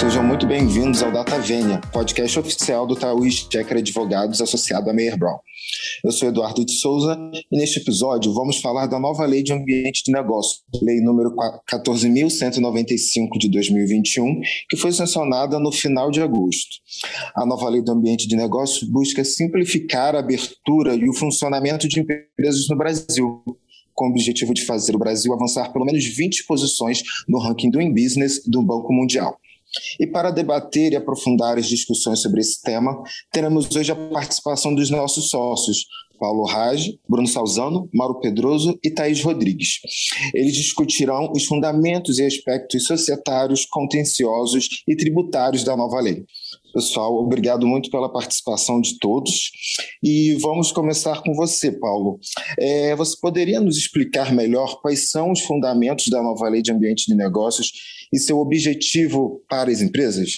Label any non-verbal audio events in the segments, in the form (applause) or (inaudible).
Sejam muito bem-vindos ao Data Vênia, podcast oficial do Tauís Checker Advogados associado a Meyer Brown. Eu sou Eduardo de Souza e neste episódio vamos falar da nova Lei de Ambiente de Negócio, Lei número 14.195 de 2021, que foi sancionada no final de agosto. A nova Lei do Ambiente de Negócio busca simplificar a abertura e o funcionamento de empresas no Brasil, com o objetivo de fazer o Brasil avançar pelo menos 20 posições no ranking do In Business do Banco Mundial. E para debater e aprofundar as discussões sobre esse tema, teremos hoje a participação dos nossos sócios, Paulo Raj, Bruno Salzano, Mauro Pedroso e Thaís Rodrigues. Eles discutirão os fundamentos e aspectos societários, contenciosos e tributários da nova lei. Pessoal, obrigado muito pela participação de todos. E vamos começar com você, Paulo. É, você poderia nos explicar melhor quais são os fundamentos da nova lei de ambiente de negócios e seu objetivo para as empresas?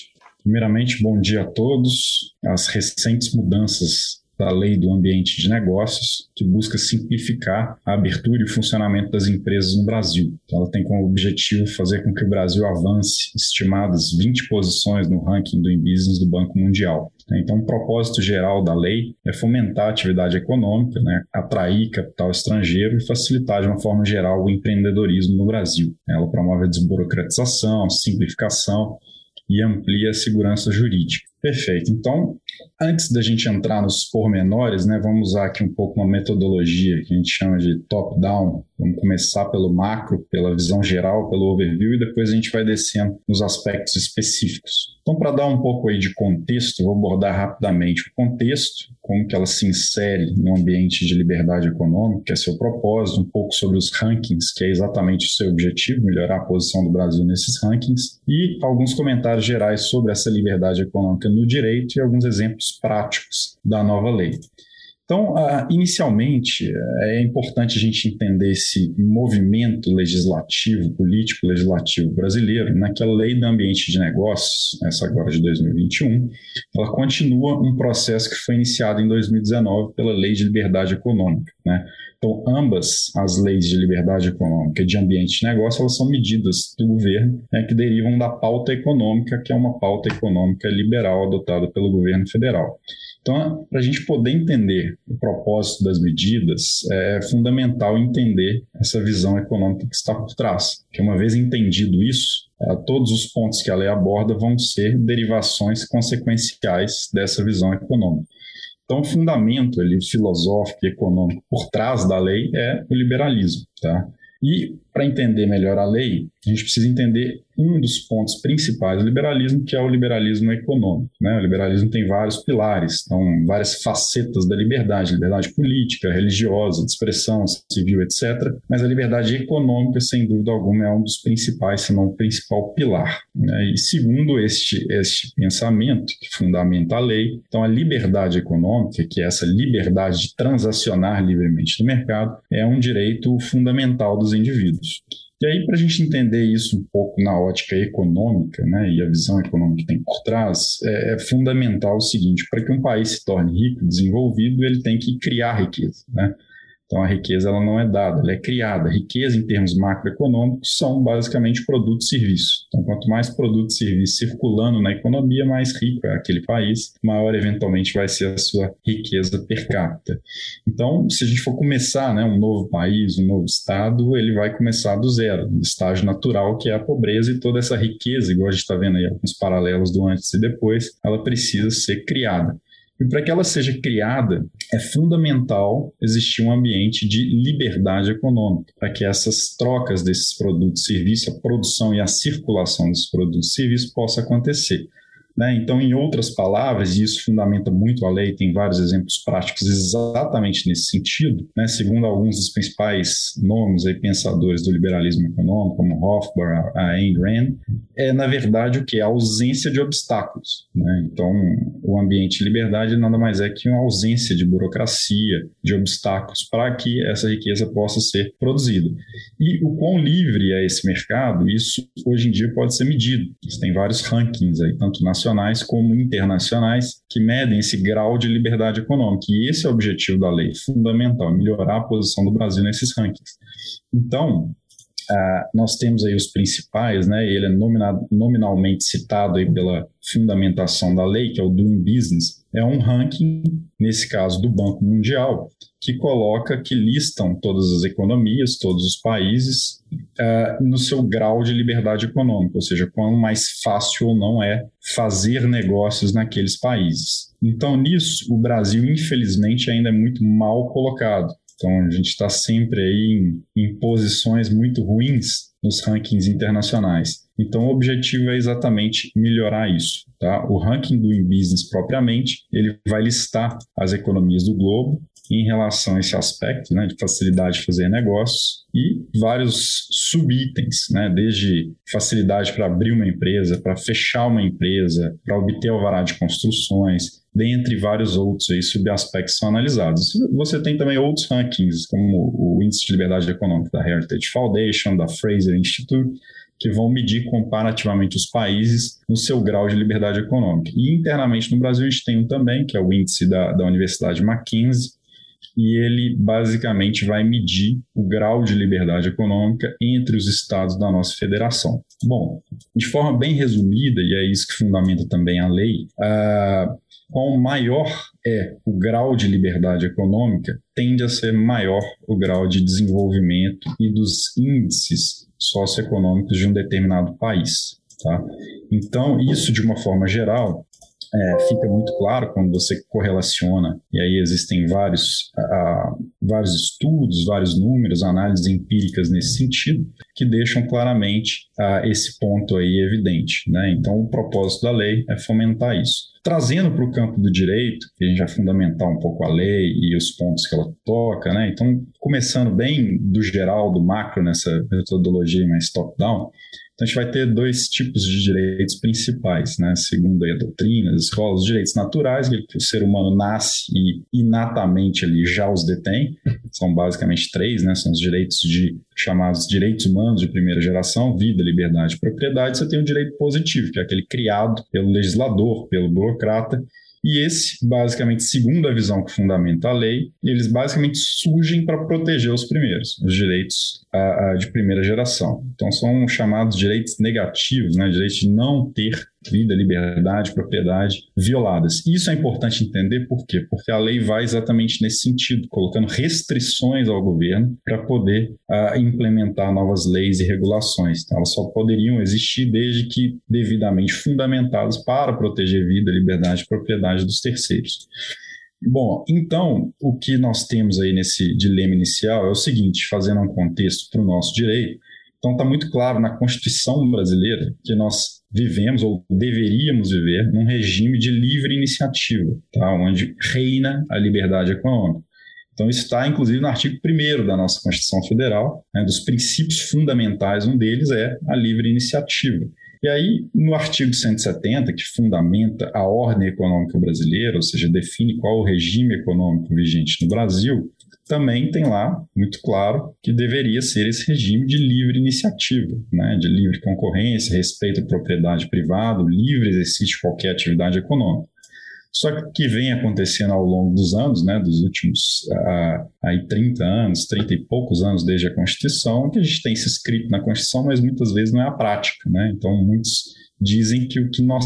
Primeiramente, bom dia a todos. As recentes mudanças da Lei do Ambiente de Negócios, que busca simplificar a abertura e o funcionamento das empresas no Brasil. Então, ela tem como objetivo fazer com que o Brasil avance estimadas 20 posições no ranking do business do Banco Mundial. Então, o propósito geral da lei é fomentar a atividade econômica, né, atrair capital estrangeiro e facilitar de uma forma geral o empreendedorismo no Brasil. Ela promove a desburocratização, simplificação e amplia a segurança jurídica. Perfeito. Então, antes da gente entrar nos pormenores, né, vamos usar aqui um pouco uma metodologia que a gente chama de top-down. Vamos começar pelo macro, pela visão geral, pelo overview, e depois a gente vai descendo nos aspectos específicos. Então, para dar um pouco aí de contexto, vou abordar rapidamente o contexto, como que ela se insere no ambiente de liberdade econômica, que é seu propósito, um pouco sobre os rankings, que é exatamente o seu objetivo, melhorar a posição do Brasil nesses rankings, e alguns comentários gerais sobre essa liberdade econômica no direito e alguns exemplos práticos da nova lei. Então, uh, inicialmente, é importante a gente entender esse movimento legislativo, político legislativo brasileiro, naquela lei do ambiente de negócios, essa agora de 2021, ela continua um processo que foi iniciado em 2019 pela Lei de Liberdade Econômica. Né? Então, ambas as leis de liberdade econômica e de ambiente de negócio, elas são medidas do governo né, que derivam da pauta econômica, que é uma pauta econômica liberal adotada pelo governo federal. Então, para a gente poder entender o propósito das medidas, é fundamental entender essa visão econômica que está por trás. Que uma vez entendido isso, é, todos os pontos que a lei aborda vão ser derivações consequenciais dessa visão econômica. Então, o fundamento ali, filosófico e econômico por trás da lei é o liberalismo. Tá? E para entender melhor a lei, a gente precisa entender um dos pontos principais do liberalismo, que é o liberalismo econômico. Né? O liberalismo tem vários pilares, então, várias facetas da liberdade, liberdade política, religiosa, de expressão, civil, etc. Mas a liberdade econômica, sem dúvida alguma, é um dos principais, se não o principal pilar. Né? E segundo este, este pensamento, que fundamenta a lei, então a liberdade econômica, que é essa liberdade de transacionar livremente no mercado, é um direito fundamental dos indivíduos. E aí, para a gente entender isso um pouco na ótica econômica, né, e a visão econômica que tem por trás, é, é fundamental o seguinte: para que um país se torne rico, desenvolvido, ele tem que criar riqueza. Né? Então a riqueza ela não é dada, ela é criada. riqueza em termos macroeconômicos são basicamente produtos e serviços. Então quanto mais produtos e serviços circulando na economia, mais rico é aquele país, maior eventualmente vai ser a sua riqueza per capita. Então se a gente for começar, né, um novo país, um novo estado, ele vai começar do zero, no estágio natural que é a pobreza e toda essa riqueza, igual a gente está vendo aí alguns paralelos do antes e depois, ela precisa ser criada. E para que ela seja criada, é fundamental existir um ambiente de liberdade econômica, para que essas trocas desses produtos e serviços, a produção e a circulação desses produtos e serviços possa acontecer. Né? Então, em outras palavras, e isso fundamenta muito a lei, tem vários exemplos práticos exatamente nesse sentido, né? segundo alguns dos principais nomes e pensadores do liberalismo econômico, como Hofbauer, a Ayn Rand, é, na verdade, o que? A ausência de obstáculos. Né? Então, o ambiente de liberdade nada mais é que uma ausência de burocracia, de obstáculos para que essa riqueza possa ser produzida. E o quão livre é esse mercado, isso hoje em dia pode ser medido. Tem vários rankings aí, tanto nacionais nacionais como internacionais que medem esse grau de liberdade econômica. E esse é o objetivo da lei, fundamental, melhorar a posição do Brasil nesses rankings. Então, uh, nós temos aí os principais, né? Ele é nominado, nominalmente citado aí pela fundamentação da lei, que é o Doing Business. É um ranking, nesse caso do Banco Mundial, que coloca, que listam todas as economias, todos os países, uh, no seu grau de liberdade econômica, ou seja, quão mais fácil ou não é fazer negócios naqueles países. Então, nisso, o Brasil, infelizmente, ainda é muito mal colocado. Então, a gente está sempre aí em, em posições muito ruins nos rankings internacionais. Então, o objetivo é exatamente melhorar isso. Tá? O ranking do business propriamente, ele vai listar as economias do globo em relação a esse aspecto né, de facilidade de fazer negócios e vários subitens, né, desde facilidade para abrir uma empresa, para fechar uma empresa, para obter alvará de construções, dentre vários outros aí, subaspectos são analisados. Você tem também outros rankings, como o Índice de Liberdade Econômica da Heritage Foundation, da Fraser Institute, que vão medir comparativamente os países no seu grau de liberdade econômica. E internamente no Brasil a gente tem um também, que é o índice da, da Universidade Mackenzie, e ele basicamente vai medir o grau de liberdade econômica entre os estados da nossa federação. Bom, de forma bem resumida, e é isso que fundamenta também a lei, uh, quanto maior é o grau de liberdade econômica, tende a ser maior o grau de desenvolvimento e dos índices socioeconômicos de um determinado país. Tá? Então, isso de uma forma geral é, fica muito claro quando você correlaciona, e aí existem vários, vários estudos, vários números, análises empíricas nesse sentido, que deixam claramente uh, esse ponto aí evidente. Né? Então, o propósito da lei é fomentar isso. Trazendo para o campo do direito, que a gente vai fundamentar um pouco a lei e os pontos que ela toca, né? então, começando bem do geral, do macro, nessa metodologia mais top-down, então, a gente vai ter dois tipos de direitos principais, né? segundo a doutrina, as escolas, os direitos naturais, que o ser humano nasce e inatamente ali já os detém, são basicamente três, né? são os direitos de chamados direitos humanos de primeira geração, vida, liberdade e propriedade, você tem o direito positivo, que é aquele criado pelo legislador, pelo burocrata, e esse, basicamente, segundo a visão que fundamenta a lei, eles basicamente surgem para proteger os primeiros, os direitos de primeira geração. Então, são chamados direitos negativos, né? direitos de não ter vida, liberdade, propriedade violadas. Isso é importante entender por quê? Porque a lei vai exatamente nesse sentido, colocando restrições ao governo para poder uh, implementar novas leis e regulações. Então, elas só poderiam existir desde que devidamente fundamentadas para proteger vida, liberdade e propriedade dos terceiros. Bom, então, o que nós temos aí nesse dilema inicial é o seguinte, fazendo um contexto para o nosso direito, então está muito claro na Constituição brasileira que nós vivemos ou deveríamos viver num regime de livre iniciativa, tá? onde reina a liberdade econômica. Então, isso está, inclusive, no artigo 1 da nossa Constituição Federal, né, dos princípios fundamentais, um deles é a livre iniciativa. E aí, no artigo 170, que fundamenta a ordem econômica brasileira, ou seja, define qual o regime econômico vigente no Brasil, também tem lá, muito claro, que deveria ser esse regime de livre iniciativa, né, de livre concorrência, respeito à propriedade privada, livre exercício de qualquer atividade econômica. Só que o que vem acontecendo ao longo dos anos, né, dos últimos aí 30 anos, 30 e poucos anos desde a Constituição, que a gente tem se escrito na Constituição, mas muitas vezes não é a prática. Né? Então, muitos dizem que o que nós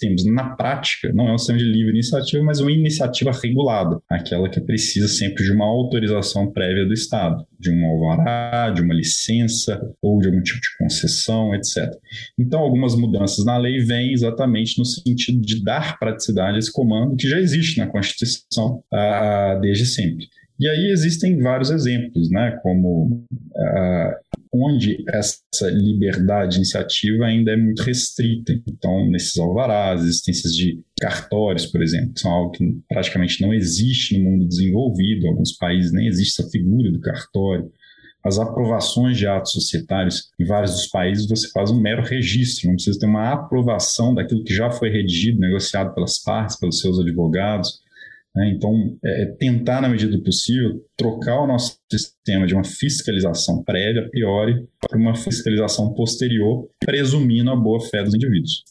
temos na prática não é um sistema de livre iniciativa, mas uma iniciativa regulada, aquela que precisa sempre de uma autorização prévia do Estado, de um alvará, de uma licença ou de algum tipo de concessão, etc. Então, algumas mudanças na lei vêm exatamente no sentido de dar praticidade a esse comando que já existe na Constituição ah, desde sempre. E aí existem vários exemplos, né, como uh, onde essa liberdade de iniciativa ainda é muito restrita. Então, nesses alvarás, existências de cartórios, por exemplo, são algo que praticamente não existe no mundo desenvolvido, em alguns países nem existe essa figura do cartório. As aprovações de atos societários, em vários dos países, você faz um mero registro, não precisa ter uma aprovação daquilo que já foi redigido, negociado pelas partes, pelos seus advogados. Né? Então, é, é, tentar, na medida do possível, trocar o nosso sistema de uma fiscalização prévia, a priori, para uma fiscalização posterior, presumindo a boa-fé dos indivíduos.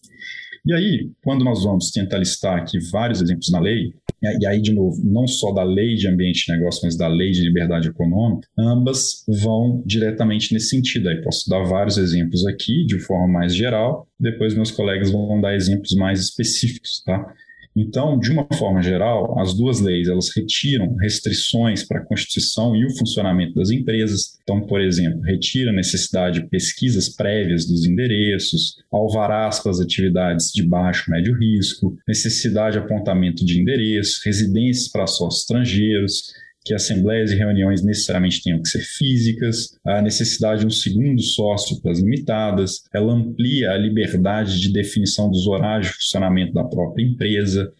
E aí, quando nós vamos tentar listar aqui vários exemplos na lei, e aí, de novo, não só da lei de ambiente de negócio, mas da lei de liberdade econômica, ambas vão diretamente nesse sentido. Aí posso dar vários exemplos aqui, de forma mais geral, depois meus colegas vão dar exemplos mais específicos, tá? Então, de uma forma geral, as duas leis elas retiram restrições para a constituição e o funcionamento das empresas. Então, por exemplo, retira a necessidade de pesquisas prévias dos endereços, alvarás para as atividades de baixo médio risco, necessidade de apontamento de endereço, residências para sócios estrangeiros, que assembleias e reuniões necessariamente tenham que ser físicas, a necessidade de um segundo sócio para as limitadas, ela amplia a liberdade de definição dos horários de funcionamento da própria empresa.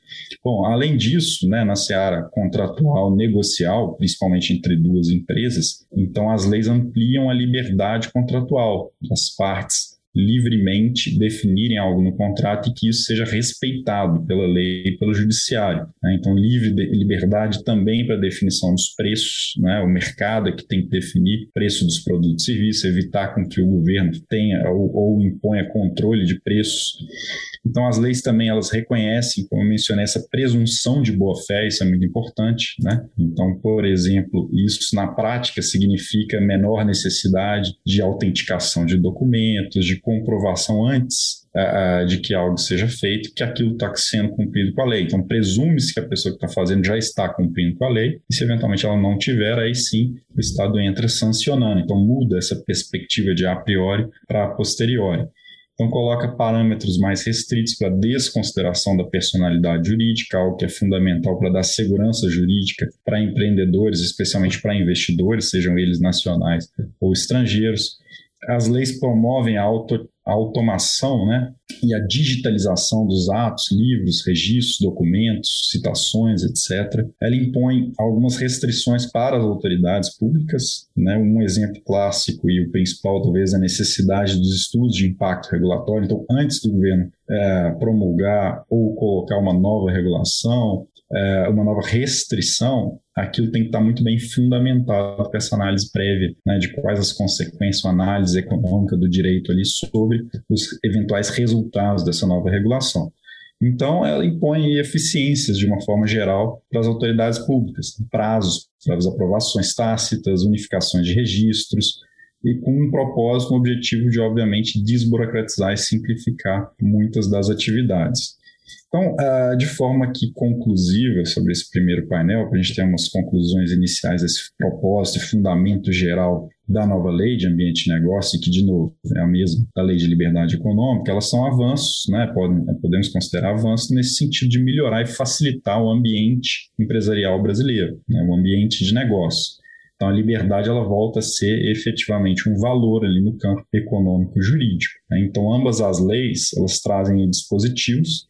Bom, além disso, né, na seara contratual negocial, principalmente entre duas empresas, então as leis ampliam a liberdade contratual das partes livremente definirem algo no contrato e que isso seja respeitado pela lei e pelo judiciário. Né? Então, livre de, liberdade também para definição dos preços, né? o mercado é que tem que definir preço dos produtos e serviços, evitar com que o governo tenha ou, ou imponha controle de preços. Então, as leis também elas reconhecem, como eu mencionei, essa presunção de boa-fé, isso é muito importante. Né? Então, por exemplo, isso na prática significa menor necessidade de autenticação de documentos, de comprovação antes uh, de que algo seja feito, que aquilo está sendo cumprido com a lei. Então, presume-se que a pessoa que está fazendo já está cumprindo com a lei, e se eventualmente ela não tiver, aí sim o Estado entra sancionando. Então, muda essa perspectiva de a priori para a posteriori. Então, coloca parâmetros mais restritos para desconsideração da personalidade jurídica, algo que é fundamental para dar segurança jurídica para empreendedores, especialmente para investidores, sejam eles nacionais ou estrangeiros. As leis promovem a auto a automação né, e a digitalização dos atos, livros, registros, documentos, citações, etc. Ela impõe algumas restrições para as autoridades públicas. Né? Um exemplo clássico e o principal, talvez, é a necessidade dos estudos de impacto regulatório. Então, antes do governo é, promulgar ou colocar uma nova regulação, é, uma nova restrição, aquilo tem que estar muito bem fundamentado com essa análise prévia, né, de quais as consequências, a análise econômica do direito ali sobre os eventuais resultados dessa nova regulação. Então, ela impõe eficiências de uma forma geral para as autoridades públicas, prazos para as aprovações tácitas, unificações de registros, e com um propósito, um objetivo de, obviamente, desburocratizar e simplificar muitas das atividades. Então, uh, de forma aqui conclusiva sobre esse primeiro painel, para a gente ter umas conclusões iniciais desse propósito e fundamento geral da nova lei de ambiente de negócio, que, de novo, é a mesma da lei de liberdade econômica, elas são avanços, né? Podem, podemos considerar avanços nesse sentido de melhorar e facilitar o ambiente empresarial brasileiro, né? o ambiente de negócio. Então, a liberdade ela volta a ser efetivamente um valor ali no campo econômico jurídico. Né? Então, ambas as leis elas trazem dispositivos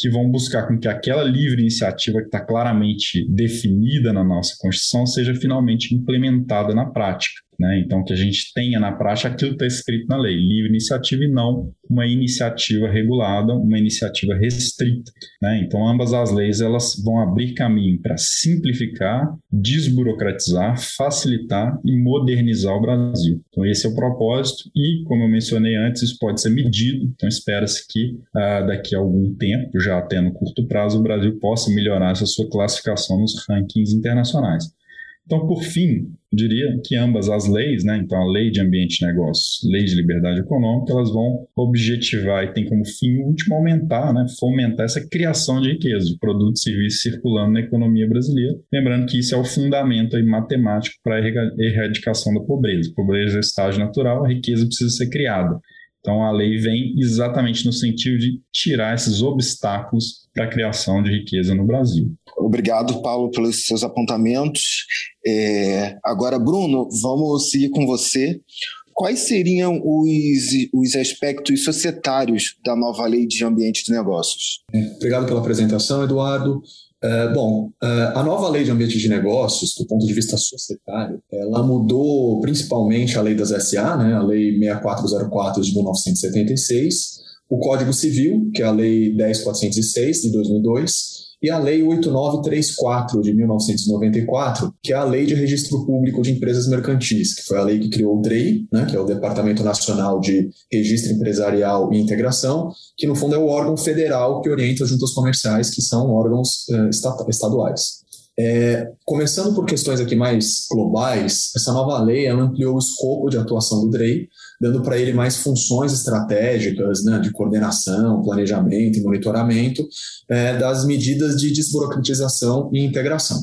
que vão buscar com que aquela livre iniciativa que está claramente definida na nossa Constituição seja finalmente implementada na prática. Né? Então, que a gente tenha na prática aquilo que está escrito na lei, livre iniciativa e não uma iniciativa regulada, uma iniciativa restrita. Né? Então, ambas as leis elas vão abrir caminho para simplificar, desburocratizar, facilitar e modernizar o Brasil. Então, esse é o propósito e, como eu mencionei antes, isso pode ser medido. Então, espera-se que uh, daqui a algum tempo, já até no curto prazo, o Brasil possa melhorar essa sua classificação nos rankings internacionais. Então, por fim, diria que ambas as leis, né, então a lei de ambiente de negócios, lei de liberdade econômica, elas vão objetivar e tem como fim último aumentar, né, fomentar essa criação de riqueza, de produtos e serviços circulando na economia brasileira. Lembrando que isso é o fundamento aí matemático para a erradicação da pobreza. pobreza é estágio natural, a riqueza precisa ser criada. Então, a lei vem exatamente no sentido de tirar esses obstáculos para a criação de riqueza no Brasil. Obrigado, Paulo, pelos seus apontamentos. É... Agora, Bruno, vamos seguir com você. Quais seriam os, os aspectos societários da nova lei de ambiente de negócios? Obrigado pela apresentação, Eduardo. Uh, bom, uh, a nova lei de ambiente de negócios, do ponto de vista societário, ela mudou principalmente a lei das SA, né, a lei 6404 de 1976, o Código Civil, que é a lei 10406 de 2002, e a Lei 8934 de 1994, que é a Lei de Registro Público de Empresas Mercantis, que foi a lei que criou o DREI, né, que é o Departamento Nacional de Registro Empresarial e Integração, que no fundo é o órgão federal que orienta as juntas comerciais, que são órgãos eh, estaduais. É, começando por questões aqui mais globais, essa nova lei ampliou o escopo de atuação do DREI, dando para ele mais funções estratégicas né, de coordenação, planejamento e monitoramento é, das medidas de desburocratização e integração.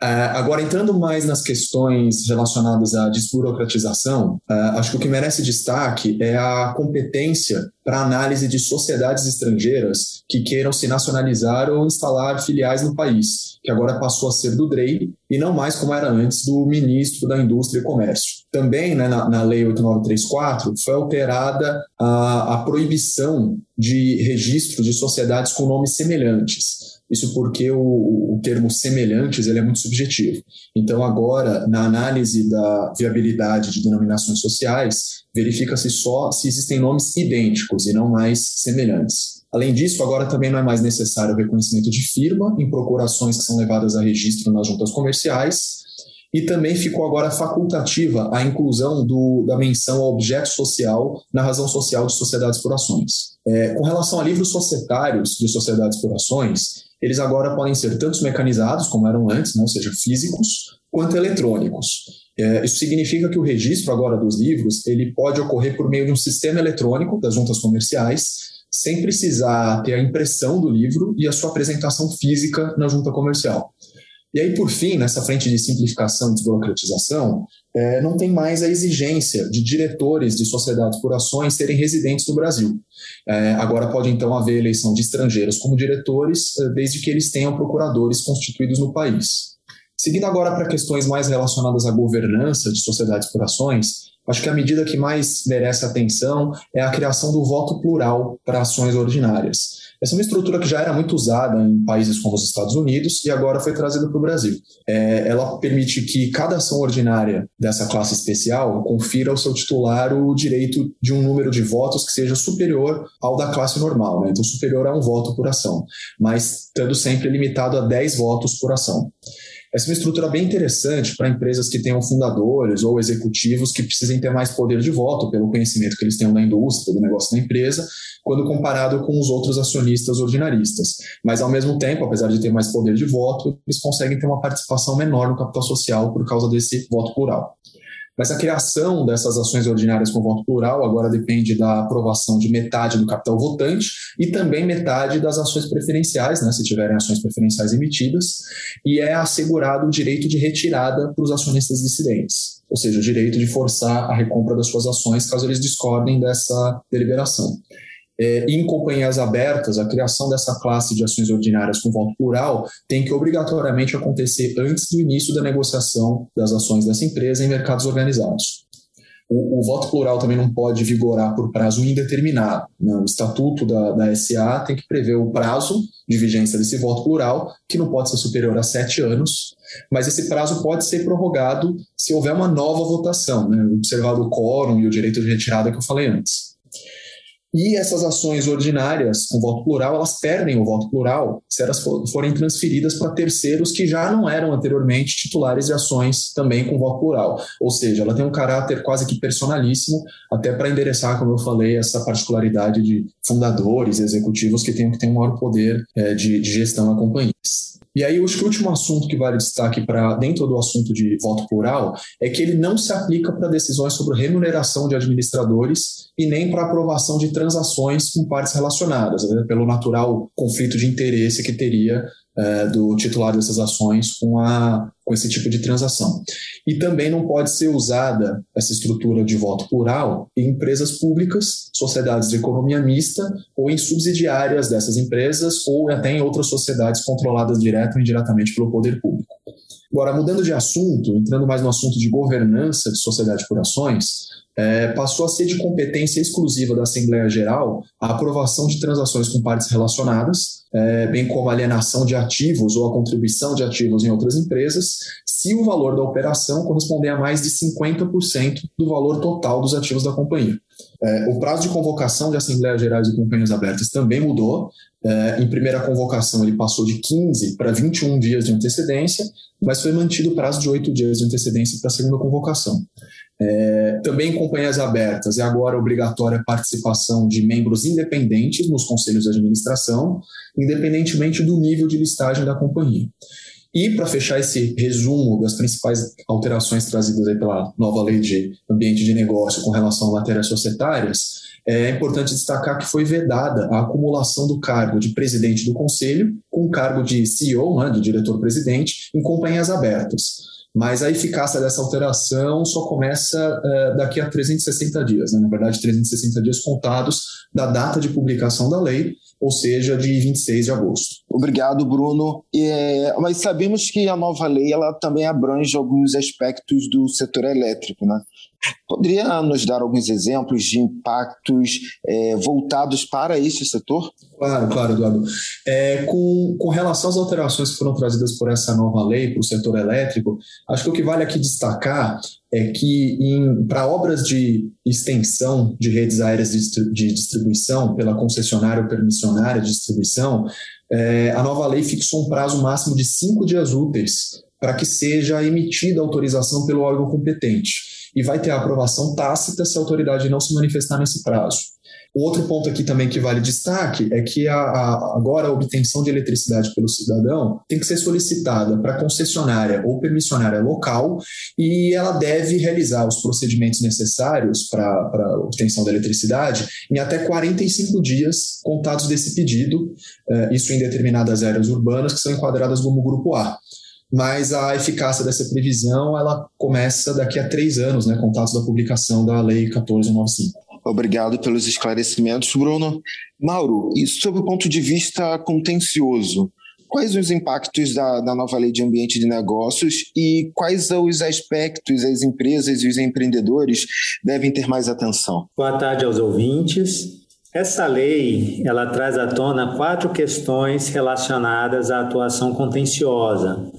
É, agora, entrando mais nas questões relacionadas à desburocratização, é, acho que o que merece destaque é a competência para análise de sociedades estrangeiras que queiram se nacionalizar ou instalar filiais no país, que agora passou a ser do DREI e não mais como era antes do ministro da Indústria e Comércio. Também, né, na, na Lei 8934, foi alterada a, a proibição de registro de sociedades com nomes semelhantes. Isso porque o, o termo semelhantes ele é muito subjetivo. Então, agora, na análise da viabilidade de denominações sociais, verifica-se só se existem nomes idênticos e não mais semelhantes. Além disso, agora também não é mais necessário o reconhecimento de firma em procurações que são levadas a registro nas juntas comerciais, e também ficou agora facultativa a inclusão do, da menção ao objeto social na razão social de sociedades por ações. É, com relação a livros societários de sociedades por ações, eles agora podem ser tanto mecanizados, como eram antes, né, ou seja, físicos, quanto eletrônicos. É, isso significa que o registro agora dos livros ele pode ocorrer por meio de um sistema eletrônico das juntas comerciais, sem precisar ter a impressão do livro e a sua apresentação física na junta comercial. E aí, por fim, nessa frente de simplificação e desburocratização, é, não tem mais a exigência de diretores de sociedades por ações serem residentes no Brasil. É, agora pode então haver eleição de estrangeiros como diretores, é, desde que eles tenham procuradores constituídos no país. Seguindo agora para questões mais relacionadas à governança de sociedades por ações, acho que a medida que mais merece atenção é a criação do voto plural para ações ordinárias. Essa é uma estrutura que já era muito usada em países como os Estados Unidos e agora foi trazida para o Brasil. É, ela permite que cada ação ordinária dessa classe especial confira ao seu titular o direito de um número de votos que seja superior ao da classe normal, né? então superior a um voto por ação, mas estando sempre limitado a 10 votos por ação. Essa é uma estrutura bem interessante para empresas que tenham fundadores ou executivos que precisem ter mais poder de voto pelo conhecimento que eles tenham da indústria, do negócio da empresa, quando comparado com os outros acionistas ordinaristas. Mas, ao mesmo tempo, apesar de ter mais poder de voto, eles conseguem ter uma participação menor no capital social por causa desse voto plural. Mas a criação dessas ações ordinárias com voto plural agora depende da aprovação de metade do capital votante e também metade das ações preferenciais, né, se tiverem ações preferenciais emitidas, e é assegurado o direito de retirada para os acionistas dissidentes, ou seja, o direito de forçar a recompra das suas ações caso eles discordem dessa deliberação é, em companhias abertas, a criação dessa classe de ações ordinárias com voto plural tem que obrigatoriamente acontecer antes do início da negociação das ações dessa empresa em mercados organizados. O, o voto plural também não pode vigorar por prazo indeterminado. Né? O estatuto da, da SA tem que prever o prazo de vigência desse voto plural, que não pode ser superior a sete anos, mas esse prazo pode ser prorrogado se houver uma nova votação, né? observado o quórum e o direito de retirada que eu falei antes. E essas ações ordinárias com voto plural, elas perdem o voto plural se elas forem transferidas para terceiros que já não eram anteriormente titulares de ações também com voto plural. Ou seja, ela tem um caráter quase que personalíssimo, até para endereçar, como eu falei, essa particularidade de fundadores, executivos que tenham que ter um maior poder é, de, de gestão na companhia. E aí, acho que o último assunto que vale destaque para dentro do assunto de voto plural é que ele não se aplica para decisões sobre remuneração de administradores e nem para aprovação de transações com partes relacionadas, né, pelo natural conflito de interesse que teria é, do titular dessas ações com, a, com esse tipo de transação. E também não pode ser usada essa estrutura de voto plural em empresas públicas, sociedades de economia mista ou em subsidiárias dessas empresas ou até em outras sociedades controladas direto ou indiretamente pelo poder público. Agora, mudando de assunto, entrando mais no assunto de governança de sociedade por ações, é, passou a ser de competência exclusiva da Assembleia Geral a aprovação de transações com partes relacionadas, é, bem como alienação de ativos ou a contribuição de ativos em outras empresas, se o valor da operação corresponder a mais de 50% do valor total dos ativos da companhia. É, o prazo de convocação de Assembleias Gerais e Companhias Abertas também mudou. É, em primeira convocação, ele passou de 15 para 21 dias de antecedência, mas foi mantido o prazo de 8 dias de antecedência para a segunda convocação. É, também em companhias abertas é agora obrigatória a participação de membros independentes nos conselhos de administração, independentemente do nível de listagem da companhia. E para fechar esse resumo das principais alterações trazidas pela nova lei de ambiente de negócio com relação a matérias societárias, é importante destacar que foi vedada a acumulação do cargo de presidente do conselho com o cargo de CEO, né, de diretor-presidente, em companhias abertas mas a eficácia dessa alteração só começa uh, daqui a 360 dias, né? na verdade, 360 dias contados da data de publicação da lei, ou seja, de 26 de agosto. Obrigado, Bruno. É, mas sabemos que a nova lei ela também abrange alguns aspectos do setor elétrico, né? Poderia nos dar alguns exemplos de impactos é, voltados para este setor? Claro, claro, Eduardo. É, com, com relação às alterações que foram trazidas por essa nova lei para o setor elétrico, acho que o que vale aqui destacar é que para obras de extensão de redes aéreas de, distribuição pela concessionária ou permissionária de distribuição, é, a nova lei fixou um prazo máximo de cinco dias úteis para que seja emitida autorização pelo órgão competente e vai ter a aprovação tácita se a autoridade não se manifestar nesse prazo. Outro ponto aqui também que vale destaque é que a, a, agora a obtenção de eletricidade pelo cidadão tem que ser solicitada para concessionária ou permissionária local e ela deve realizar os procedimentos necessários para a obtenção da eletricidade em até 45 dias contados desse pedido, eh, isso em determinadas áreas urbanas que são enquadradas como grupo A mas a eficácia dessa previsão ela começa daqui a três anos, né, contados da publicação da Lei 1495. Obrigado pelos esclarecimentos, Bruno. Mauro, e sob o ponto de vista contencioso, quais os impactos da, da nova lei de ambiente de negócios e quais os aspectos as empresas e os empreendedores devem ter mais atenção? Boa tarde aos ouvintes. Essa lei, ela traz à tona quatro questões relacionadas à atuação contenciosa.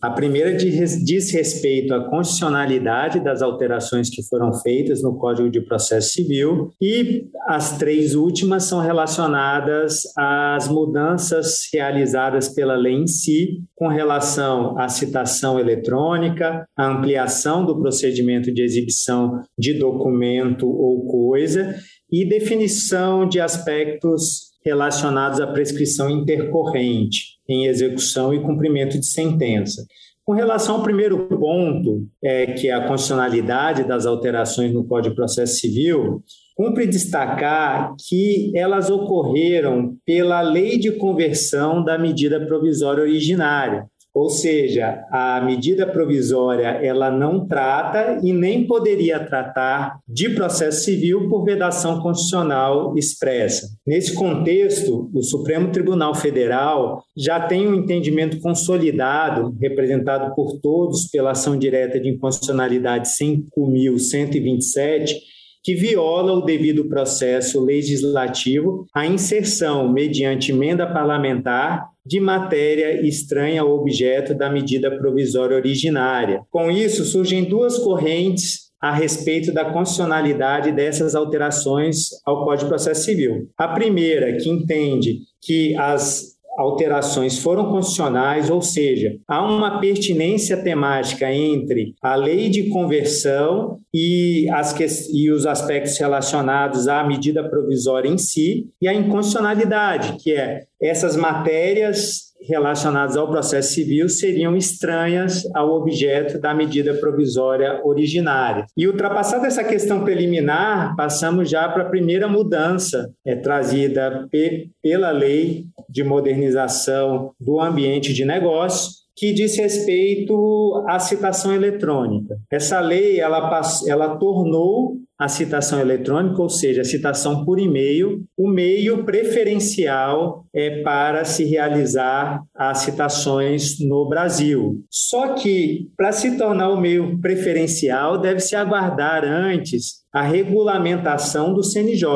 A primeira diz respeito à constitucionalidade das alterações que foram feitas no Código de Processo Civil e as três últimas são relacionadas às mudanças realizadas pela lei em si, com relação à citação eletrônica, à ampliação do procedimento de exibição de documento ou coisa e definição de aspectos relacionados à prescrição intercorrente em execução e cumprimento de sentença. Com relação ao primeiro ponto, é, que é a constitucionalidade das alterações no Código de Processo Civil, cumpre destacar que elas ocorreram pela lei de conversão da medida provisória originária, ou seja, a medida provisória ela não trata e nem poderia tratar de processo civil por vedação constitucional expressa. Nesse contexto, o Supremo Tribunal Federal já tem um entendimento consolidado, representado por todos pela ação direta de inconstitucionalidade 5.127, que viola o devido processo legislativo a inserção, mediante emenda parlamentar, de matéria estranha ao objeto da medida provisória originária. Com isso, surgem duas correntes a respeito da constitucionalidade dessas alterações ao Código de Processo Civil. A primeira, que entende que as alterações foram constitucionais, ou seja, há uma pertinência temática entre a lei de conversão e, as que, e os aspectos relacionados à medida provisória em si, e a inconstitucionalidade, que é essas matérias relacionadas ao processo civil seriam estranhas ao objeto da medida provisória originária. E ultrapassada essa questão preliminar, passamos já para a primeira mudança é, trazida pe pela Lei de Modernização do Ambiente de Negócios, que diz respeito à citação eletrônica. Essa lei ela, ela tornou a citação eletrônica, ou seja, a citação por e-mail, o meio preferencial é para se realizar as citações no Brasil. Só que, para se tornar o meio preferencial, deve-se aguardar antes a regulamentação do CNJ.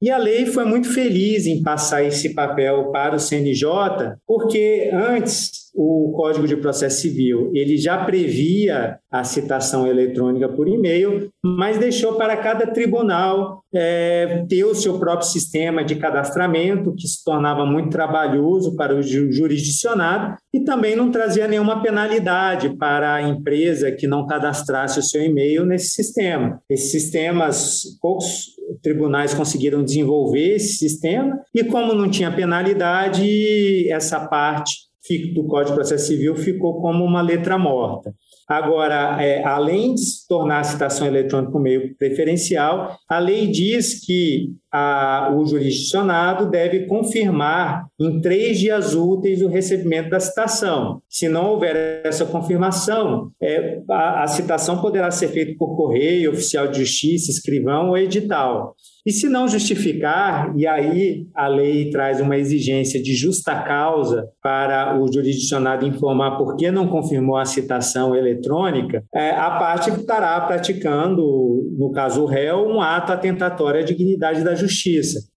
E a lei foi muito feliz em passar esse papel para o CNJ, porque antes o Código de Processo Civil ele já previa a citação eletrônica por e-mail, mas deixou para cada tribunal é, ter o seu próprio sistema de cadastramento, que se tornava muito trabalhoso para o jurisdicionado e também não trazia nenhuma penalidade para a empresa que não cadastrasse o seu e-mail nesse sistema. Esses sistemas, poucos tribunais conseguiram desenvolver esse sistema e, como não tinha penalidade, essa parte do Código de Processo Civil ficou como uma letra morta. Agora, é, além de se tornar a citação eletrônica um meio preferencial, a lei diz que a, o jurisdicionado deve confirmar em três dias úteis o recebimento da citação. Se não houver essa confirmação, é, a, a citação poderá ser feita por correio, oficial de justiça, escrivão ou edital. E se não justificar, e aí a lei traz uma exigência de justa causa para o jurisdicionado informar por que não confirmou a citação eletrônica, é, a parte estará praticando, no caso o réu, um ato atentatório à dignidade da justiça,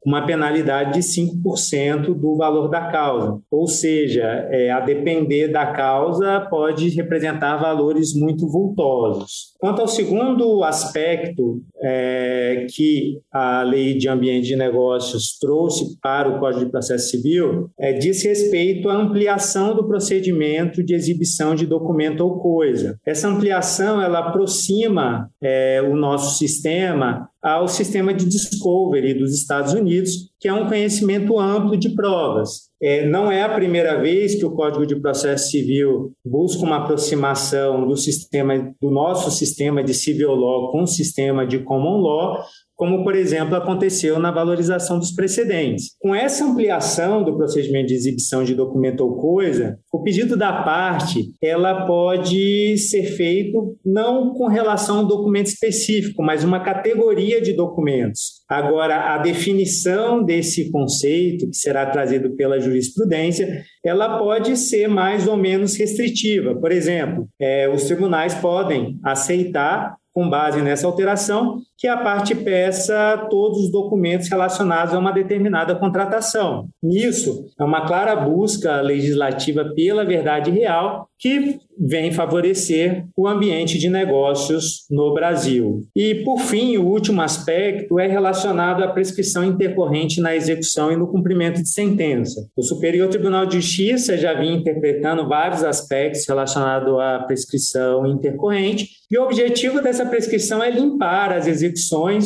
uma penalidade de 5% do valor da causa. Ou seja, é, a depender da causa, pode representar valores muito vultosos. Quanto ao segundo aspecto é, que a a Lei de Ambiente de Negócios trouxe para o Código de Processo Civil é, diz respeito à ampliação do procedimento de exibição de documento ou coisa. Essa ampliação ela aproxima é, o nosso sistema ao sistema de discovery dos Estados Unidos, que é um conhecimento amplo de provas. É, não é a primeira vez que o Código de Processo Civil busca uma aproximação do sistema do nosso sistema de civil law com o sistema de common law, como, por exemplo, aconteceu na valorização dos precedentes. Com essa ampliação do procedimento de exibição de documento ou coisa, o pedido da parte ela pode ser feito não com relação a um documento específico, mas uma categoria de documentos. Agora, a definição desse conceito, que será trazido pela jurisprudência, ela pode ser mais ou menos restritiva. Por exemplo, é, os tribunais podem aceitar com base nessa alteração, que a parte peça todos os documentos relacionados a uma determinada contratação. Nisso, é uma clara busca legislativa pela verdade real que vem favorecer o ambiente de negócios no Brasil. E, por fim, o último aspecto é relacionado à prescrição intercorrente na execução e no cumprimento de sentença. O Superior Tribunal de Justiça já vinha interpretando vários aspectos relacionados à prescrição intercorrente, e o objetivo dessa prescrição é limpar as execuções,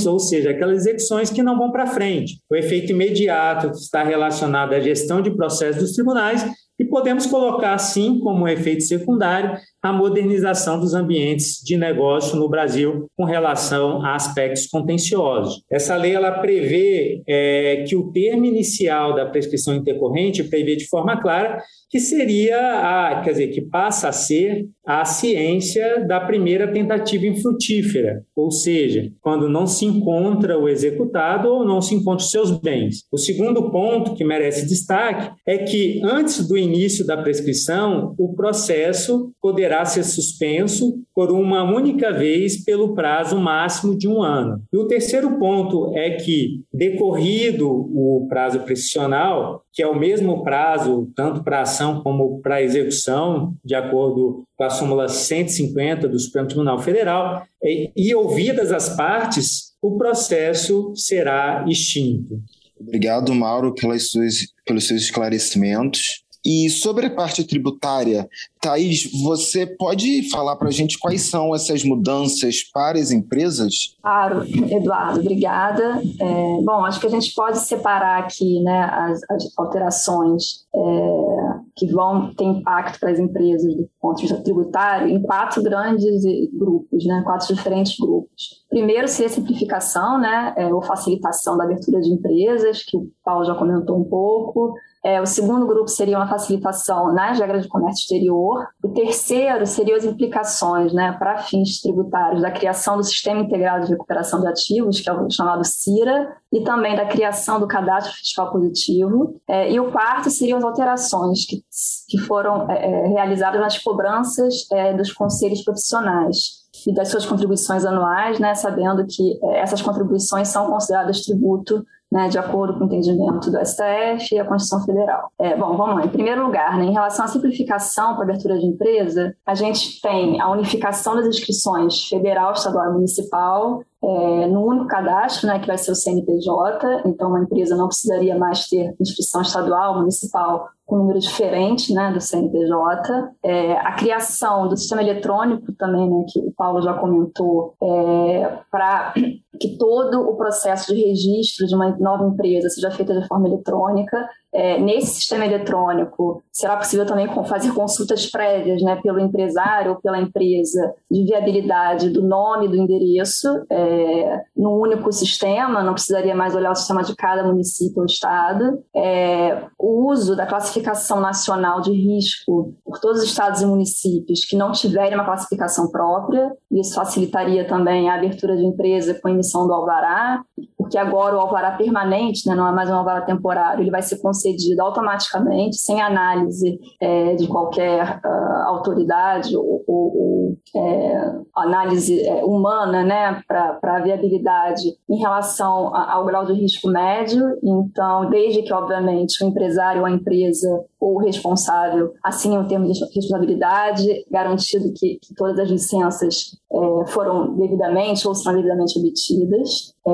ou seja, aquelas execuções que não vão para frente. O efeito imediato está relacionado à gestão de processos dos tribunais e podemos colocar, assim como efeito secundário, a modernização dos ambientes de negócio no Brasil com relação a aspectos contenciosos. Essa lei ela prevê é, que o termo inicial da prescrição intercorrente prevê de forma clara que seria a, quer dizer, que passa a ser a ciência da primeira tentativa infrutífera, ou seja, quando não se encontra o executado ou não se encontra os seus bens. O segundo ponto que merece destaque é que antes do início da prescrição, o processo poderá poderá ser suspenso por uma única vez pelo prazo máximo de um ano. E o terceiro ponto é que, decorrido o prazo prescricional, que é o mesmo prazo tanto para ação como para execução, de acordo com a súmula 150 do Supremo Tribunal Federal, e ouvidas as partes, o processo será extinto. Obrigado, Mauro, pelas suas, pelos seus esclarecimentos. E sobre a parte tributária, Thaís, você pode falar para a gente quais são essas mudanças para as empresas? Claro, Eduardo, obrigada. É, bom, acho que a gente pode separar aqui né, as, as alterações é, que vão ter impacto para as empresas do ponto de vista tributário em quatro grandes grupos, né, quatro diferentes grupos. Primeiro, seria a simplificação né, é, ou facilitação da abertura de empresas, que o Paulo já comentou um pouco. É, o segundo grupo seria uma facilitação nas regras de comércio exterior. O terceiro seria as implicações né, para fins tributários da criação do Sistema Integrado de Recuperação de Ativos, que é o chamado CIRA, e também da criação do Cadastro Fiscal Positivo. É, e o quarto seriam as alterações que, que foram é, é realizadas nas cobranças é, dos conselhos profissionais e das suas contribuições anuais, né, sabendo que é, essas contribuições são consideradas tributo né, de acordo com o entendimento do STF e a Constituição Federal. É, bom, vamos lá. Em primeiro lugar, né, em relação à simplificação para abertura de empresa, a gente tem a unificação das inscrições federal, estadual e municipal, é, no único cadastro, né, que vai ser o CNPJ, então uma empresa não precisaria mais ter inscrição estadual, municipal, com número diferente né, do CNPJ. É, a criação do sistema eletrônico também, né, que o Paulo já comentou, é, para que todo o processo de registro de uma nova empresa seja feito de forma eletrônica. É, nesse sistema eletrônico, será possível também fazer consultas prévias né, pelo empresário ou pela empresa de viabilidade do nome do endereço é, num único sistema, não precisaria mais olhar o sistema de cada município ou estado. É, o uso da classificação nacional de risco por todos os estados e municípios que não tiverem uma classificação própria, isso facilitaria também a abertura de empresa com emissão do alvará, porque agora o alvará permanente, né, não é mais um alvará temporário, ele vai ser concedido automaticamente, sem análise é, de qualquer uh, autoridade ou, ou, é, análise é, humana né, para a viabilidade em relação a, ao grau de risco médio. Então, desde que, obviamente, o empresário ou a empresa o responsável assinem o termo de responsabilidade, garantido que, que todas as licenças é, foram devidamente ou serão devidamente obtidas. É,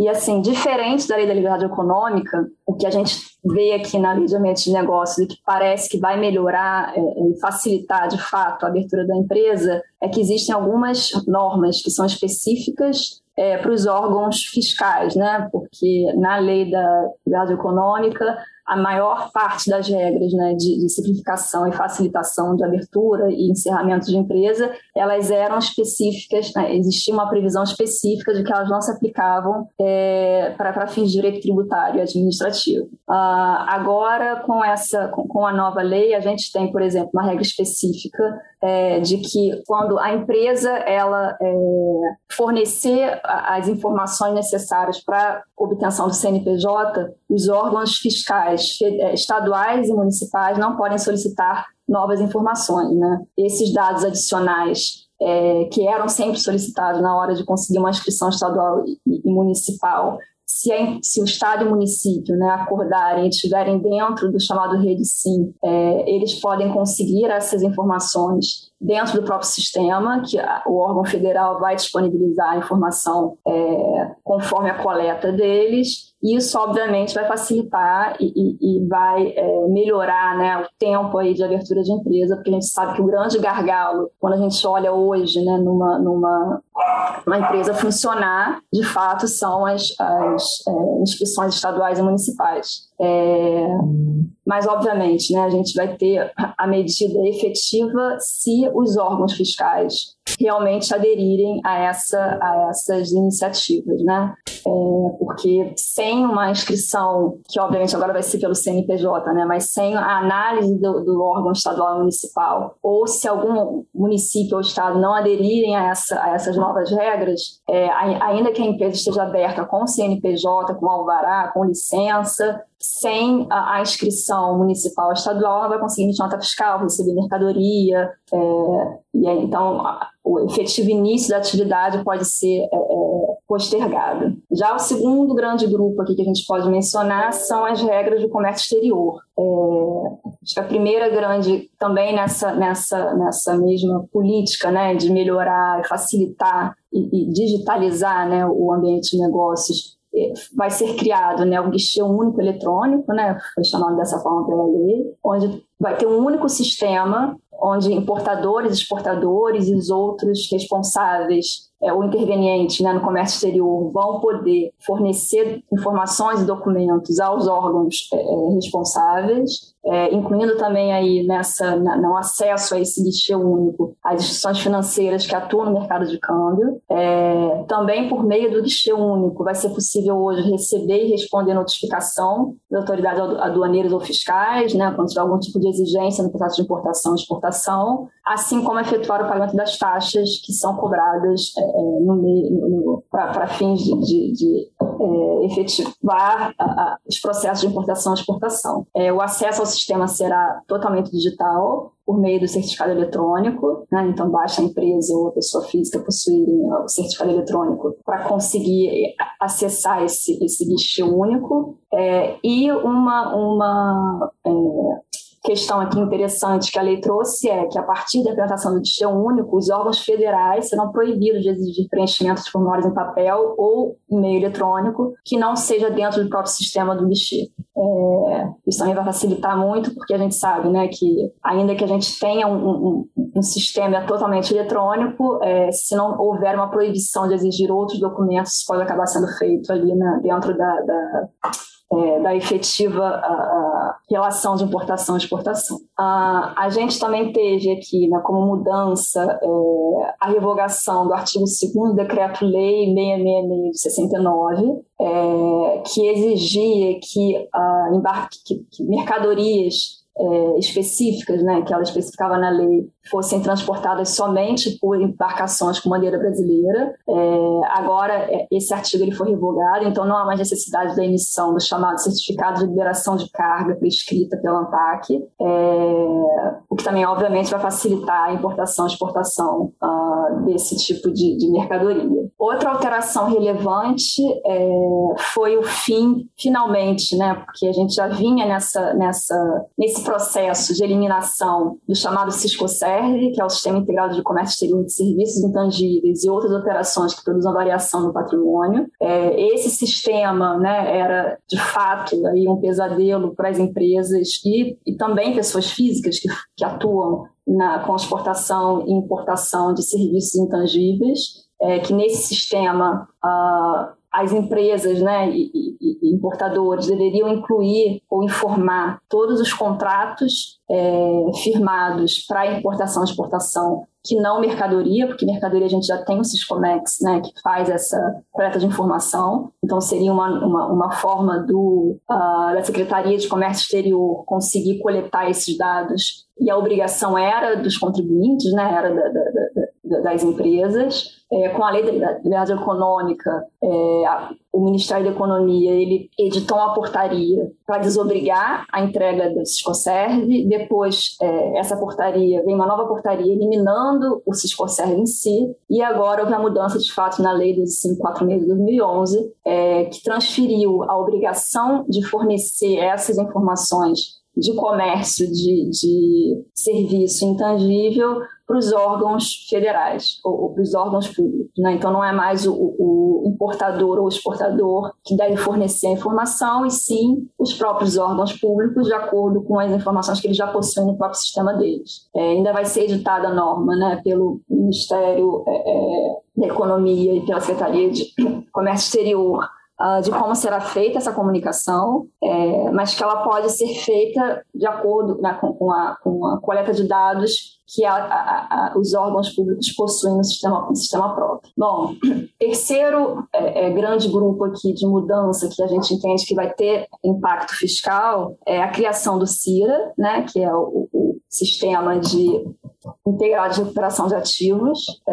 e assim, diferente da lei da liberdade econômica, o que a gente vê aqui na lei de ambiente de negócios e que parece que vai melhorar é, e facilitar de fato a abertura da empresa, é que existem algumas normas que são específicas é, para os órgãos fiscais, né? Porque na lei da liberdade econômica a maior parte das regras né, de, de, simplificação e facilitação de abertura e encerramento de empresa, elas eram específicas, né, existia uma previsão específica de que elas não se aplicavam é, para fins de direito tributário e administrativo. Uh, agora, com, essa, com, com, a nova lei, a gente tem, por exemplo, uma regra específica é, de que quando a empresa ela é, fornecer as informações necessárias para obtenção do CNPJ, os órgãos fiscais é, estaduais e municipais não podem solicitar novas informações. Né? Esses dados adicionais é, que eram sempre solicitados na hora de conseguir uma inscrição estadual e, municipal, se, se, o Estado e o município né, acordarem e estiverem dentro do chamado Rede Sim, é, eles podem conseguir essas informações dentro do próprio sistema, que o órgão federal vai disponibilizar a informação é, conforme a coleta deles. Isso, obviamente, vai facilitar e, e, e vai é, melhorar né, o tempo aí de abertura de empresa, porque a gente sabe que o grande gargalo, quando a gente olha hoje né, numa, numa uma empresa funcionar, de fato, são as, as é, inscrições estaduais e municipais. É, mas, obviamente, né, a gente vai ter a medida efetiva se os órgãos fiscais realmente aderirem a, essa, a essas iniciativas, né? É, porque sem uma inscrição, que obviamente agora vai ser pelo CNPJ, né? Mas sem a análise do, do órgão estadual e municipal, ou se algum município ou estado não aderirem a, essa, a essas novas regras, é, ainda que a empresa esteja aberta com CNPJ, com alvará, com licença, sem a, inscrição municipal estadual, ela vai conseguir nota fiscal, receber mercadoria. É, e aí, então, a, o efetivo início da atividade pode ser é, é, postergado. Já o segundo grande grupo aqui que a gente pode mencionar são as regras do comércio exterior. É, acho que a primeira grande, também nessa, nessa, nessa mesma política né, de melhorar facilitar e, e digitalizar né, o ambiente de negócios, vai ser criado né, um guichê único eletrônico, né, foi chamado dessa forma pela lei, onde vai ter um único sistema onde importadores, exportadores e os outros responsáveis é, ou intervenientes né, no comércio exterior vão poder fornecer informações e documentos aos órgãos é, é responsáveis é, incluindo também aí nessa no acesso a esse guichê único as instituições financeiras que atuam no mercado de câmbio. É, também por meio do guichê único vai ser possível hoje receber e responder notificação das autoridades aduaneiras ou fiscais, né, quando tiver algum tipo de exigência no processo de importação e exportação, assim como efetuar o pagamento das taxas que são cobradas é, é no, para fins de, de, de é, efetivar a, a, os processos de importação e exportação. É, o acesso ao sistema será totalmente digital, por meio do certificado eletrônico, né? então basta a empresa ou a pessoa física possuírem o certificado eletrônico para conseguir acessar esse, esse guichê único é, e uma, uma é, questão aqui interessante que a lei trouxe é que, a partir da implantação do guichê único, os órgãos federais serão proibidos de exigir preenchimento de formulários em papel ou em meio eletrônico que não seja dentro do próprio sistema do guichê. É, isso também vai facilitar muito, porque a gente sabe né, que, ainda que a gente tenha um, um, um sistema totalmente eletrônico, é, se não houver uma proibição de exigir outros documentos, pode acabar sendo feito ali né, dentro da, da é, da efetiva a, a relação de importação e exportação. A, a gente também teve aqui, né, como mudança, é, a revogação do artigo 2 do Decreto-Lei 666 de 69, é, que exigia que, embarque, que, que mercadorias é, específicas, né, que ela especificava na lei, fossem transportadas somente por embarcações com bandeira brasileira. É, agora, é, esse artigo ele foi revogado, então não há mais necessidade da emissão do chamado certificado de liberação de carga prescrita pela ANTAC, é, o que também, obviamente, vai facilitar a importação e exportação uh, desse tipo de, de, mercadoria. Outra alteração relevante é, foi o fim, finalmente, né, porque a gente já vinha nessa, nessa, nesse processo de eliminação do chamado Cisco-SERV, que é o Sistema Integrado de Comércio Exterior de Serviços Intangíveis e outras operações que produzam variação no patrimônio. É, esse sistema né, era, de fato, aí um pesadelo para as empresas e, e também pessoas físicas que, que atuam na, com exportação e importação de serviços intangíveis, é, que nesse sistema uh, as empresas né, e, e, importadores deveriam incluir ou informar todos os contratos é, firmados para importação e exportação que não mercadoria, porque mercadoria a gente já tem o Siscomex, né, que faz essa coleta de informação, então seria uma, uma, uma forma do, uh, da Secretaria de Comércio Exterior conseguir coletar esses dados, e a obrigação era dos contribuintes, né, era da, da, da, das empresas, é, com a lei da liberdade econômica, é, a, o Ministério da Economia ele editou uma portaria para desobrigar a entrega desse conserve. Depois, é, essa portaria, vem uma nova portaria eliminando o Cisconserve em si. E agora houve a mudança, de fato, na lei 254 de 2011, é, que transferiu a obrigação de fornecer essas informações de comércio de, de serviço intangível para os órgãos federais ou, ou para os órgãos públicos. Né? Então, não é mais o, o, importador ou exportador que deve fornecer a informação, e sim os próprios órgãos públicos, de acordo com as informações que eles já possuem no próprio sistema deles. É, ainda vai ser editada a norma né, pelo Ministério é, é da Economia e pela Secretaria de (coughs) Comércio Exterior uh, de como será feita essa comunicação, é, mas que ela pode ser feita de acordo né, com, com, a, com, a, coleta de dados que a, a, os órgãos públicos possuem no sistema, no sistema próprio. Bom, (clears throat) terceiro é, é, grande grupo aqui de mudança que a gente entende que vai ter impacto fiscal é a criação do CIRA, né, que é o, o sistema de integrado de recuperação de ativos é,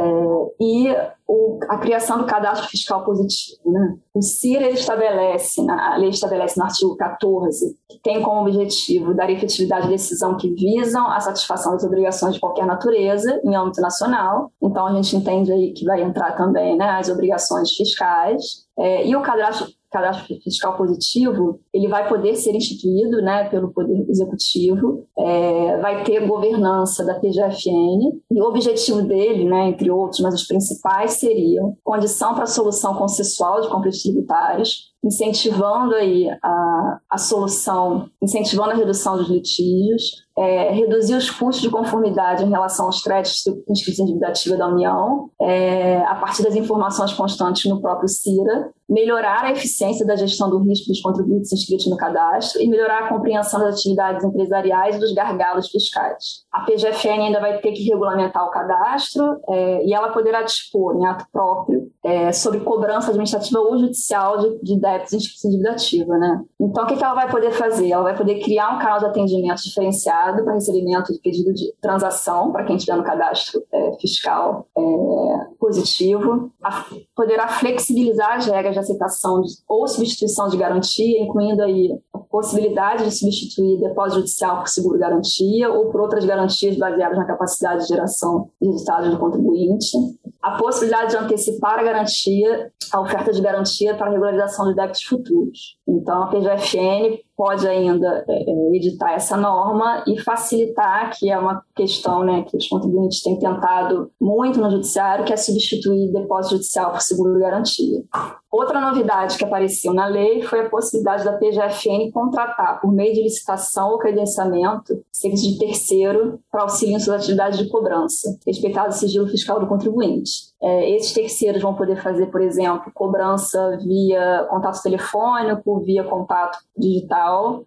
e o, a criação do cadastro fiscal positivo. Né? O CIR ele estabelece, a lei estabelece no artigo 14, que tem como objetivo dar efetividade à decisão que visam a satisfação das obrigações de qualquer natureza em âmbito nacional. Então a gente entende aí que vai entrar também né, as obrigações fiscais. É, e o cadastro cadastro fiscal positivo, ele vai poder ser instituído né, pelo Poder Executivo, é, vai ter governança da PGFN, e o objetivo dele, né, entre outros, mas os principais seriam condição para a solução consensual de conflitos tributários, incentivando aí a, a solução, incentivando a redução dos litígios, é, reduzir os custos de conformidade em relação aos créditos inscritos em dívida ativa da União, é, a partir das informações constantes no próprio CIRA, melhorar a eficiência da gestão do risco dos contribuintes inscritos no cadastro e melhorar a compreensão das atividades empresariais e dos gargalos fiscais. A PGFN ainda vai ter que regulamentar o cadastro é, e ela poderá dispor em ato próprio é, sobre cobrança administrativa ou judicial de, de débitos em dívida ativa, né? Então, o que, que ela vai poder fazer? Ela vai poder criar um canal de atendimento diferenciado para recebimento de pedido de transação para quem estiver no cadastro é, fiscal é, positivo, a, poderá flexibilizar as regras de aceitação ou substituição de garantia, incluindo aí a possibilidade de substituir depósito judicial por seguro-garantia ou por outras garantias baseadas na capacidade de geração de resultados do contribuinte, a possibilidade de antecipar a garantia, a oferta de garantia para regularização de débitos futuros. Então, a PGFN pode ainda é, é, editar essa norma e facilitar, que é uma questão né, que os contribuintes têm tentado muito no judiciário, que é substituir depósito judicial por seguro-garantia. Outra novidade que apareceu na lei foi a possibilidade da PGFN contratar, por meio de licitação ou credenciamento, serviço de terceiro para auxílio em suas atividades de cobrança, respeitado o sigilo fiscal do contribuinte. É, esses terceiros vão poder fazer, por exemplo, cobrança via contato telefônico, via contato digital,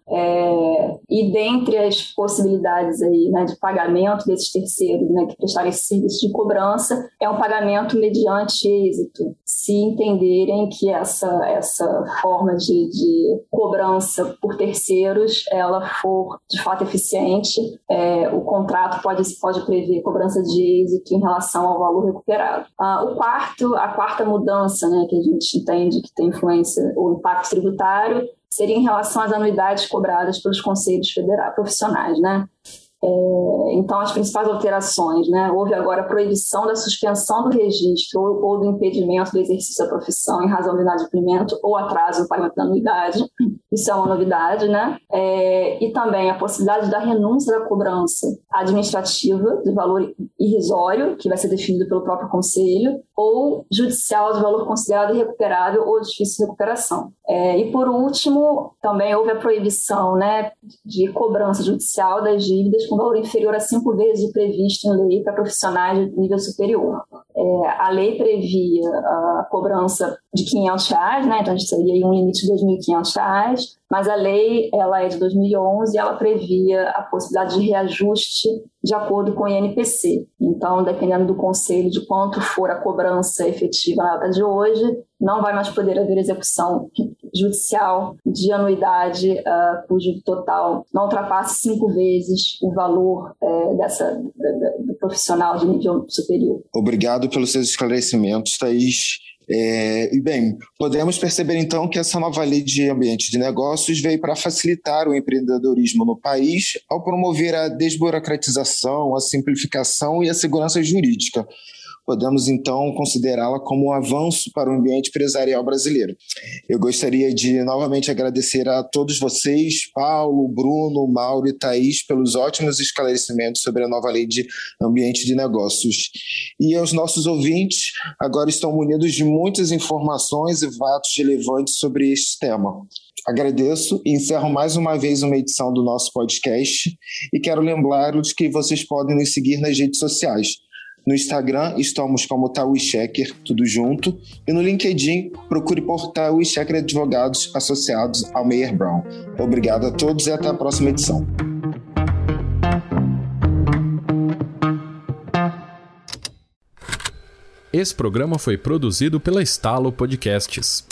é, e dentre as possibilidades aí, né, de pagamento desses terceiros né, que prestarem esse serviço de cobrança, é um pagamento mediante êxito, se entenderem que essa, essa forma de, de cobrança por terceiros ela for de fato eficiente, é, o contrato pode, pode prever cobrança de êxito em relação ao valor recuperado. Ah, o quarto, a quarta mudança né, que a gente entende que tem influência ou impacto tributário seria em relação às anuidades cobradas pelos conselhos federais profissionais, né? É, então, as principais alterações, né? Houve agora a proibição da suspensão do registro ou, ou, do impedimento do exercício da profissão em razão do inadimplemento ou atraso no pagamento da anuidade. Isso é uma novidade, né? É, e também a possibilidade da renúncia da cobrança administrativa de valor irrisório, que vai ser definido pelo próprio Conselho, ou judicial de valor considerado irrecuperável ou difícil de recuperação. É, e, por último, também houve a proibição né, de cobrança judicial das dívidas com valor inferior a cinco vezes o previsto em lei para profissionais de nível superior. É, a lei previa a cobrança de 500 reais, né, então a gente teria um limite de 2.500 reais, mas a lei ela é de 2011 e ela previa a possibilidade de reajuste de acordo com o INPC. Então, dependendo do conselho de quanto for a cobrança efetiva na data de hoje, não vai mais poder haver execução judicial de anuidade uh, cujo total não ultrapasse cinco vezes o valor uh, dessa, do profissional de nível superior. Obrigado pelos seus esclarecimentos, Thaís. É, e bem, podemos perceber então que essa nova lei de ambiente de negócios veio para facilitar o empreendedorismo no país ao promover a desburocratização, a simplificação e a segurança jurídica, podemos então considerá-la como um avanço para o ambiente empresarial brasileiro. Eu gostaria de novamente agradecer a todos vocês, Paulo, Bruno, Mauro e Thaís, pelos ótimos esclarecimentos sobre a nova lei de ambiente de negócios. E aos nossos ouvintes, agora estão munidos de muitas informações e fatos relevantes sobre este tema. Agradeço e encerro mais uma vez uma edição do nosso podcast e quero lembrá-los que vocês podem nos seguir nas redes sociais no Instagram estamos como Taui Checker, tudo junto. E no LinkedIn, procure por Taui Checker Advogados associados ao Meyer Brown. Obrigado a todos e até a próxima edição. Esse programa foi produzido pela Estalo Podcasts.